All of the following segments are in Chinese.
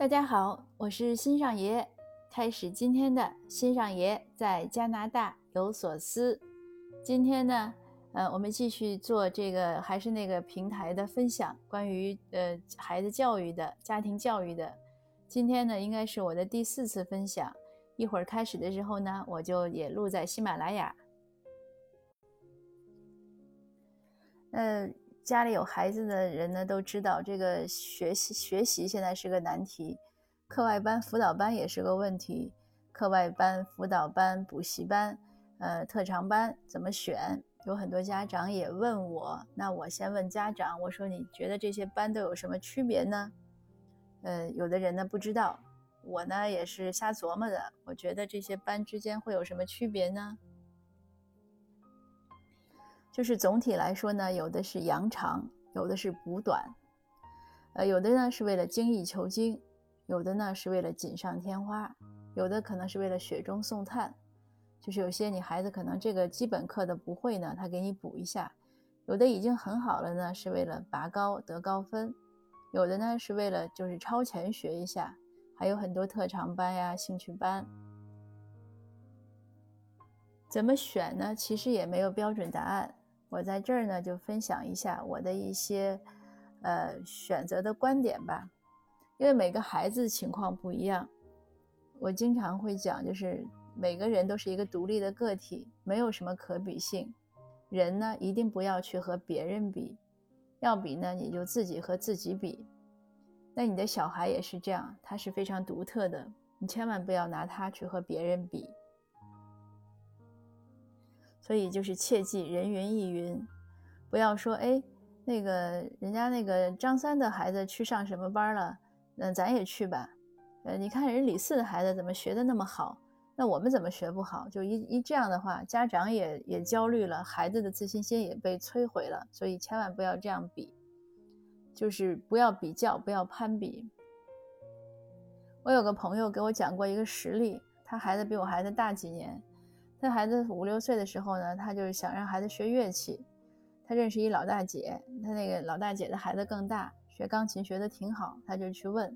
大家好，我是新上爷，开始今天的新上爷在加拿大有所思。今天呢，呃，我们继续做这个还是那个平台的分享，关于呃孩子教育的、家庭教育的。今天呢，应该是我的第四次分享。一会儿开始的时候呢，我就也录在喜马拉雅。呃。家里有孩子的人呢，都知道这个学习学习现在是个难题，课外班、辅导班也是个问题。课外班、辅导班、补习班，呃，特长班怎么选？有很多家长也问我，那我先问家长，我说你觉得这些班都有什么区别呢？呃，有的人呢不知道，我呢也是瞎琢磨的。我觉得这些班之间会有什么区别呢？就是总体来说呢，有的是扬长，有的是补短，呃，有的呢是为了精益求精，有的呢是为了锦上添花，有的可能是为了雪中送炭。就是有些你孩子可能这个基本课的不会呢，他给你补一下；有的已经很好了呢，是为了拔高得高分；有的呢是为了就是超前学一下，还有很多特长班呀、兴趣班。怎么选呢？其实也没有标准答案。我在这儿呢，就分享一下我的一些，呃，选择的观点吧。因为每个孩子情况不一样，我经常会讲，就是每个人都是一个独立的个体，没有什么可比性。人呢，一定不要去和别人比，要比呢，你就自己和自己比。那你的小孩也是这样，他是非常独特的，你千万不要拿他去和别人比。所以就是切记人云亦云，不要说哎，那个人家那个张三的孩子去上什么班了，那咱也去吧。呃，你看人李四的孩子怎么学的那么好，那我们怎么学不好？就一一这样的话，家长也也焦虑了，孩子的自信心也被摧毁了。所以千万不要这样比，就是不要比较，不要攀比。我有个朋友给我讲过一个实例，他孩子比我孩子大几年。他孩子五六岁的时候呢，他就是想让孩子学乐器。他认识一老大姐，他那个老大姐的孩子更大，学钢琴学的挺好，他就去问。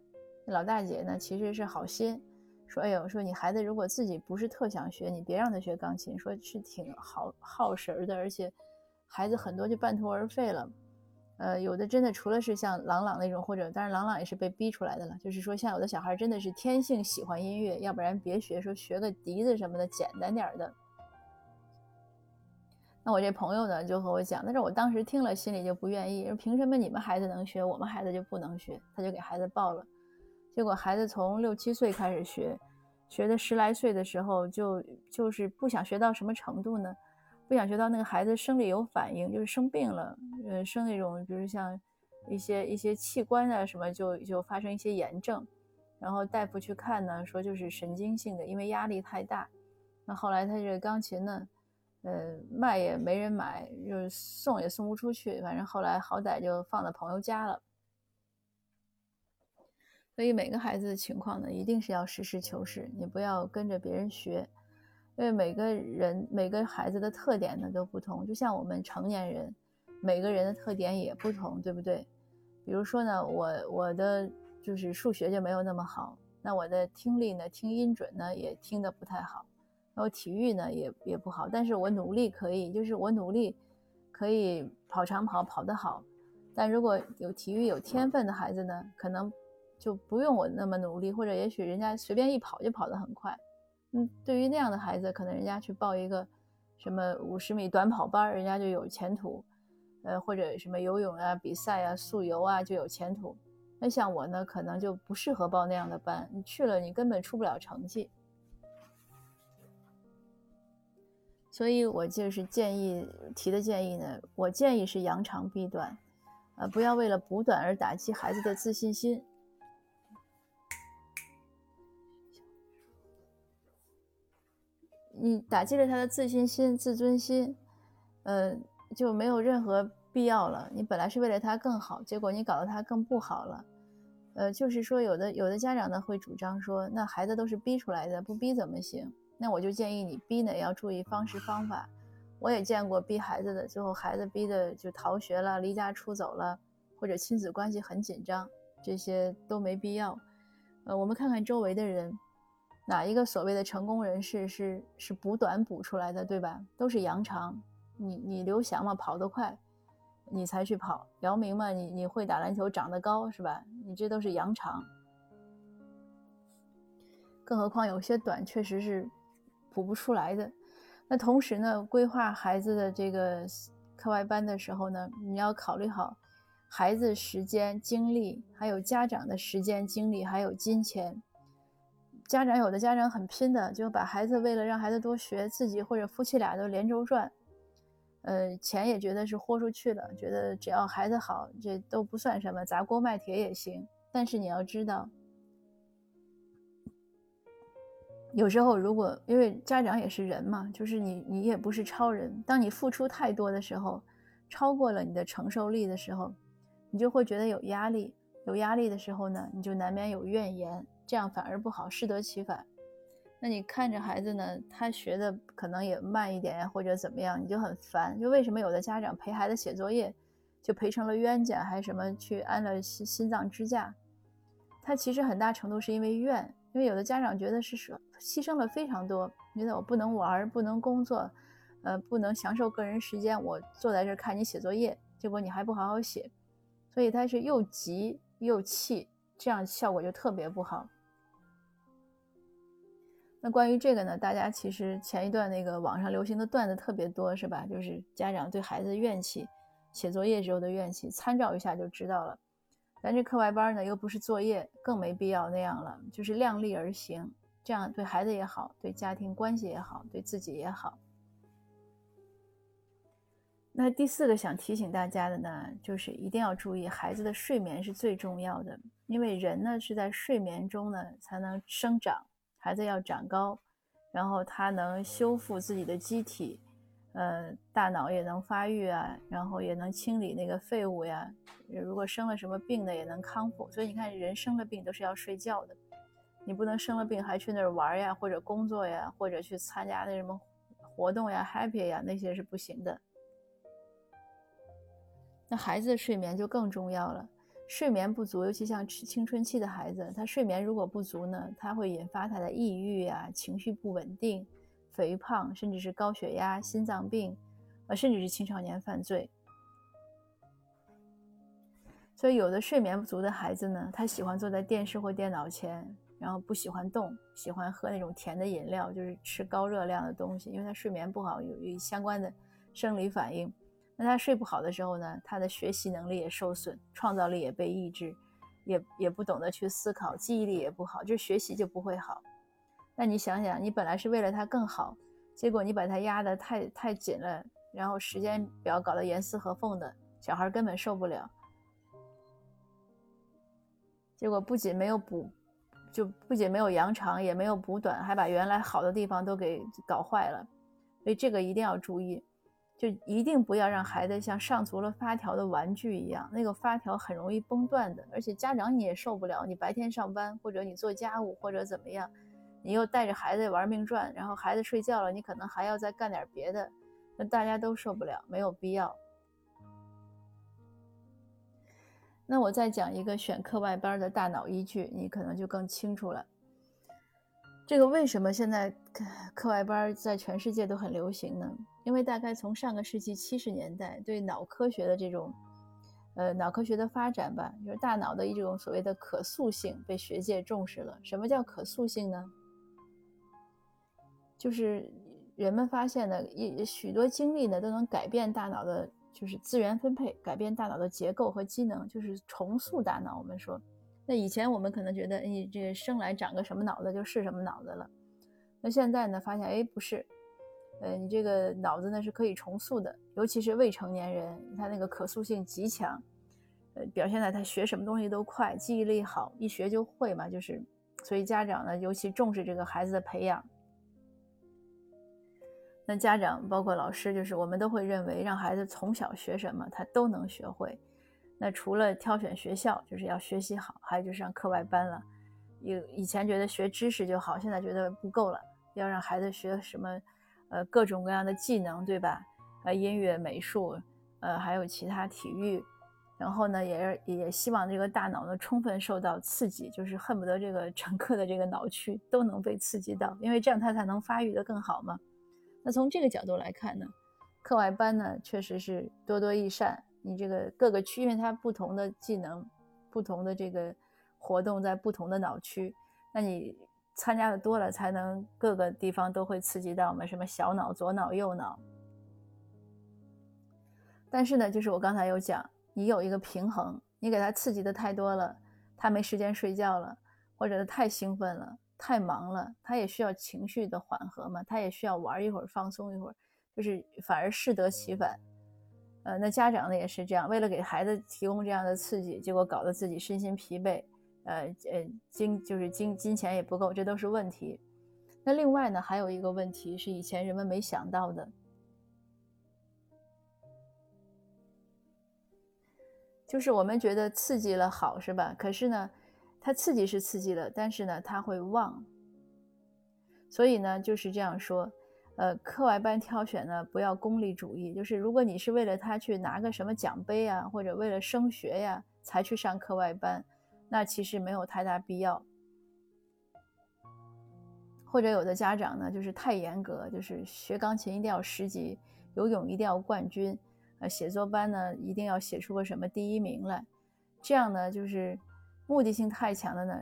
老大姐呢，其实是好心，说：“哎呦，说你孩子如果自己不是特想学，你别让他学钢琴，说是挺好耗神的，而且孩子很多就半途而废了。呃，有的真的除了是像朗朗那种，或者当然朗朗也是被逼出来的了，就是说像有的小孩真的是天性喜欢音乐，要不然别学，说学个笛子什么的简单点的。”那我这朋友呢，就和我讲，但是我当时听了，心里就不愿意，说凭什么你们孩子能学，我们孩子就不能学？他就给孩子报了，结果孩子从六七岁开始学，学的十来岁的时候，就就是不想学到什么程度呢？不想学到那个孩子生理有反应，就是生病了，呃，生那种比如像一些一些器官啊什么，就就发生一些炎症，然后大夫去看呢，说就是神经性的，因为压力太大。那后来他这个钢琴呢？呃，卖也没人买，就是送也送不出去，反正后来好歹就放到朋友家了。所以每个孩子的情况呢，一定是要实事求是，你不要跟着别人学，因为每个人每个孩子的特点呢都不同，就像我们成年人，每个人的特点也不同，对不对？比如说呢，我我的就是数学就没有那么好，那我的听力呢，听音准呢也听得不太好。然后体育呢也也不好，但是我努力可以，就是我努力可以跑长跑跑得好，但如果有体育有天分的孩子呢，可能就不用我那么努力，或者也许人家随便一跑就跑得很快。嗯，对于那样的孩子，可能人家去报一个什么五十米短跑班，人家就有前途，呃，或者什么游泳啊比赛啊速游啊就有前途。那像我呢，可能就不适合报那样的班，你去了你根本出不了成绩。所以我就是建议提的建议呢，我建议是扬长避短，呃，不要为了补短而打击孩子的自信心。你打击了他的自信心、自尊心，呃，就没有任何必要了。你本来是为了他更好，结果你搞得他更不好了。呃，就是说，有的有的家长呢会主张说，那孩子都是逼出来的，不逼怎么行？那我就建议你逼呢，也要注意方式方法。我也见过逼孩子的，最后孩子逼的就逃学了、离家出走了，或者亲子关系很紧张，这些都没必要。呃，我们看看周围的人，哪一个所谓的成功人士是是补短补出来的，对吧？都是扬长。你你刘翔嘛，跑得快，你才去跑；姚明嘛，你你会打篮球，长得高，是吧？你这都是扬长。更何况有些短确实是补不出来的。那同时呢，规划孩子的这个课外班的时候呢，你要考虑好。孩子时间、精力，还有家长的时间、精力，还有金钱。家长有的家长很拼的，就把孩子为了让孩子多学，自己或者夫妻俩都连轴转，呃，钱也觉得是豁出去了，觉得只要孩子好，这都不算什么，砸锅卖铁也行。但是你要知道，有时候如果因为家长也是人嘛，就是你你也不是超人，当你付出太多的时候，超过了你的承受力的时候。你就会觉得有压力，有压力的时候呢，你就难免有怨言，这样反而不好，适得其反。那你看着孩子呢，他学的可能也慢一点呀，或者怎么样，你就很烦。就为什么有的家长陪孩子写作业，就陪成了冤家，还什么去安了心心脏支架？他其实很大程度是因为怨，因为有的家长觉得是舍牺牲了非常多，觉得我不能玩，不能工作，呃，不能享受个人时间，我坐在这看你写作业，结果你还不好好写。所以他是又急又气，这样效果就特别不好。那关于这个呢，大家其实前一段那个网上流行的段子特别多，是吧？就是家长对孩子的怨气，写作业时候的怨气，参照一下就知道了。咱这课外班呢，又不是作业，更没必要那样了，就是量力而行，这样对孩子也好，对家庭关系也好，对自己也好。那第四个想提醒大家的呢，就是一定要注意孩子的睡眠是最重要的，因为人呢是在睡眠中呢才能生长，孩子要长高，然后他能修复自己的机体，呃，大脑也能发育啊，然后也能清理那个废物呀。如果生了什么病呢，也能康复。所以你看，人生了病都是要睡觉的，你不能生了病还去那儿玩呀，或者工作呀，或者去参加那什么活动呀、happy 呀，那些是不行的。那孩子的睡眠就更重要了，睡眠不足，尤其像青春期的孩子，他睡眠如果不足呢，他会引发他的抑郁啊，情绪不稳定，肥胖，甚至是高血压、心脏病，呃，甚至是青少年犯罪。所以，有的睡眠不足的孩子呢，他喜欢坐在电视或电脑前，然后不喜欢动，喜欢喝那种甜的饮料，就是吃高热量的东西，因为他睡眠不好，有有相关的生理反应。那他睡不好的时候呢，他的学习能力也受损，创造力也被抑制，也也不懂得去思考，记忆力也不好，就学习就不会好。那你想想，你本来是为了他更好，结果你把他压得太太紧了，然后时间表搞得严丝合缝的，小孩根本受不了。结果不仅没有补，就不仅没有扬长，也没有补短，还把原来好的地方都给搞坏了。所以这个一定要注意。就一定不要让孩子像上足了发条的玩具一样，那个发条很容易崩断的，而且家长你也受不了。你白天上班，或者你做家务，或者怎么样，你又带着孩子玩命转，然后孩子睡觉了，你可能还要再干点别的，那大家都受不了，没有必要。那我再讲一个选课外班的大脑依据，你可能就更清楚了。这个为什么现在课外班在全世界都很流行呢？因为大概从上个世纪七十年代，对脑科学的这种，呃，脑科学的发展吧，就是大脑的一种所谓的可塑性被学界重视了。什么叫可塑性呢？就是人们发现呢，一许多经历呢都能改变大脑的，就是资源分配，改变大脑的结构和机能，就是重塑大脑。我们说。那以前我们可能觉得，哎，这个生来长个什么脑子就是什么脑子了。那现在呢，发现，哎，不是，呃，你这个脑子呢是可以重塑的，尤其是未成年人，他那个可塑性极强，呃，表现在他学什么东西都快，记忆力好，一学就会嘛，就是，所以家长呢尤其重视这个孩子的培养。那家长包括老师，就是我们都会认为，让孩子从小学什么，他都能学会。那除了挑选学校，就是要学习好，还有就是上课外班了。有以前觉得学知识就好，现在觉得不够了，要让孩子学什么，呃，各种各样的技能，对吧？呃，音乐、美术，呃，还有其他体育，然后呢，也也希望这个大脑呢充分受到刺激，就是恨不得这个整个的这个脑区都能被刺激到，因为这样他才能发育的更好嘛。那从这个角度来看呢，课外班呢确实是多多益善。你这个各个区，因为它不同的技能、不同的这个活动在不同的脑区，那你参加的多了，才能各个地方都会刺激到嘛，什么小脑、左脑、右脑。但是呢，就是我刚才有讲。你有一个平衡，你给他刺激的太多了，他没时间睡觉了，或者太兴奋了、太忙了，他也需要情绪的缓和嘛，他也需要玩一会儿、放松一会儿，就是反而适得其反。呃，那家长呢也是这样，为了给孩子提供这样的刺激，结果搞得自己身心疲惫，呃呃，金就是金金钱也不够，这都是问题。那另外呢，还有一个问题是以前人们没想到的。就是我们觉得刺激了好是吧？可是呢，它刺激是刺激了，但是呢，他会忘。所以呢，就是这样说，呃，课外班挑选呢，不要功利主义。就是如果你是为了他去拿个什么奖杯啊，或者为了升学呀才去上课外班，那其实没有太大必要。或者有的家长呢，就是太严格，就是学钢琴一定要十级，游泳一定要冠军。呃，写作班呢，一定要写出个什么第一名来，这样呢，就是目的性太强的呢，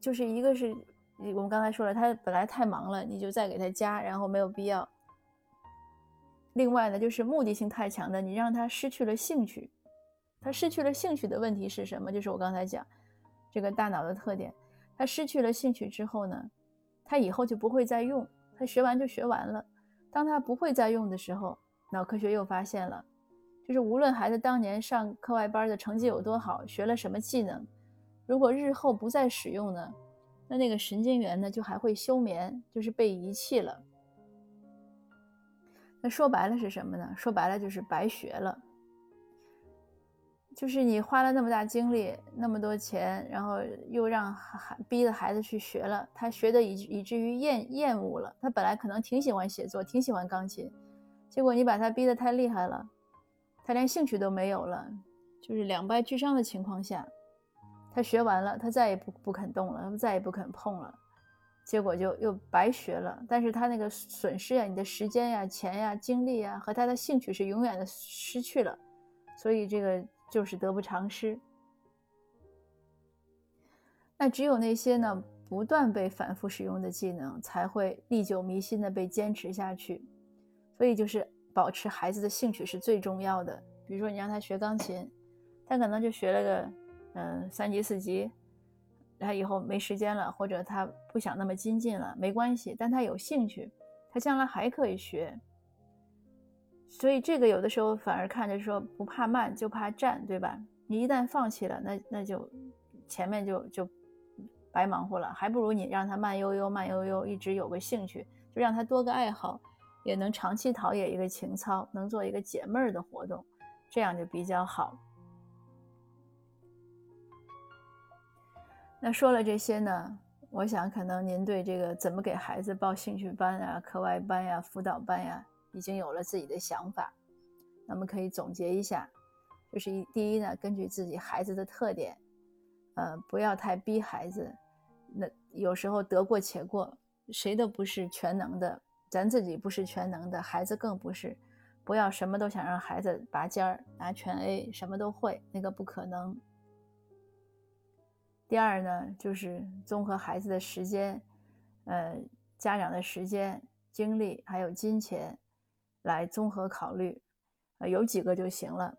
就是一个是我们刚才说了，他本来太忙了，你就再给他加，然后没有必要。另外呢，就是目的性太强的，你让他失去了兴趣，他失去了兴趣的问题是什么？就是我刚才讲这个大脑的特点，他失去了兴趣之后呢，他以后就不会再用，他学完就学完了。当他不会再用的时候，脑科学又发现了。就是无论孩子当年上课外班的成绩有多好，学了什么技能，如果日后不再使用呢，那那个神经元呢就还会休眠，就是被遗弃了。那说白了是什么呢？说白了就是白学了。就是你花了那么大精力，那么多钱，然后又让孩逼着孩子去学了，他学的以以至于厌厌恶了。他本来可能挺喜欢写作，挺喜欢钢琴，结果你把他逼得太厉害了。他连兴趣都没有了，就是两败俱伤的情况下，他学完了，他再也不不肯动了，他再也不肯碰了，结果就又白学了。但是他那个损失呀，你的时间呀、钱呀、精力呀，和他的兴趣是永远的失去了，所以这个就是得不偿失。那只有那些呢，不断被反复使用的技能，才会历久弥新的被坚持下去。所以就是。保持孩子的兴趣是最重要的。比如说，你让他学钢琴，他可能就学了个嗯三级四级，他以后没时间了，或者他不想那么精进了，没关系。但他有兴趣，他将来还可以学。所以这个有的时候反而看着说不怕慢，就怕站，对吧？你一旦放弃了，那那就前面就就白忙活了。还不如你让他慢悠悠、慢悠悠，一直有个兴趣，就让他多个爱好。也能长期陶冶一个情操，能做一个解闷儿的活动，这样就比较好。那说了这些呢，我想可能您对这个怎么给孩子报兴趣班啊、课外班呀、辅导班呀，已经有了自己的想法。那么可以总结一下，就是一第一呢，根据自己孩子的特点，呃，不要太逼孩子。那有时候得过且过，谁都不是全能的。咱自己不是全能的，孩子更不是，不要什么都想让孩子拔尖儿拿全 A，什么都会，那个不可能。第二呢，就是综合孩子的时间，呃，家长的时间、精力还有金钱，来综合考虑，呃，有几个就行了，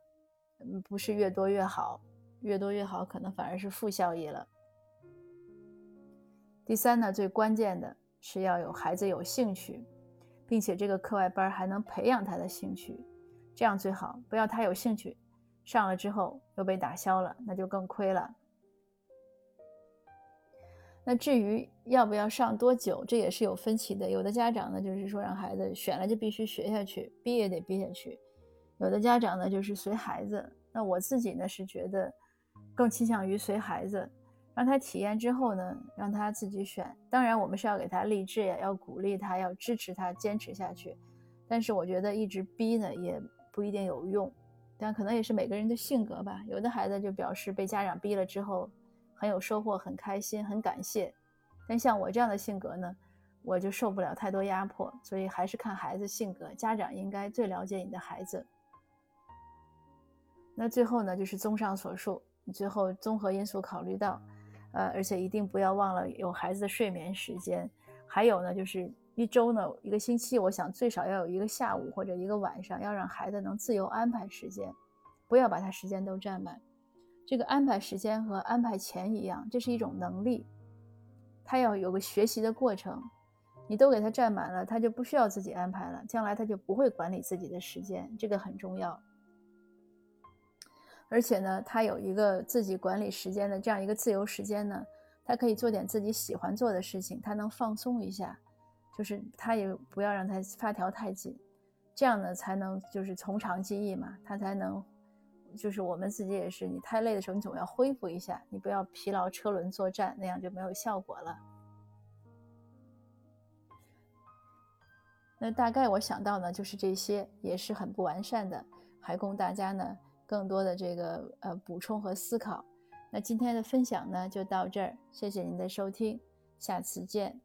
嗯，不是越多越好，越多越好可能反而是负效益了。第三呢，最关键的是要有孩子有兴趣。并且这个课外班还能培养他的兴趣，这样最好。不要他有兴趣，上了之后又被打消了，那就更亏了。那至于要不要上多久，这也是有分歧的。有的家长呢，就是说让孩子选了就必须学下去，逼也得逼下去；有的家长呢，就是随孩子。那我自己呢，是觉得更倾向于随孩子。让他体验之后呢，让他自己选。当然，我们是要给他励志呀，要鼓励他，要支持他坚持下去。但是，我觉得一直逼呢，也不一定有用。但可能也是每个人的性格吧。有的孩子就表示被家长逼了之后很有收获、很开心、很感谢。但像我这样的性格呢，我就受不了太多压迫，所以还是看孩子性格。家长应该最了解你的孩子。那最后呢，就是综上所述，你最后综合因素考虑到，呃，而且一定不要忘了有孩子的睡眠时间。还有呢，就是一周呢，一个星期，我想最少要有一个下午或者一个晚上，要让孩子能自由安排时间，不要把他时间都占满。这个安排时间和安排钱一样，这是一种能力，他要有个学习的过程。你都给他占满了，他就不需要自己安排了，将来他就不会管理自己的时间，这个很重要。而且呢，他有一个自己管理时间的这样一个自由时间呢。他可以做点自己喜欢做的事情，他能放松一下，就是他也不要让他发条太紧，这样呢才能就是从长计议嘛，他才能，就是我们自己也是，你太累的时候你总要恢复一下，你不要疲劳车轮作战，那样就没有效果了。那大概我想到呢就是这些，也是很不完善的，还供大家呢更多的这个呃补充和思考。那今天的分享呢，就到这儿，谢谢您的收听，下次见。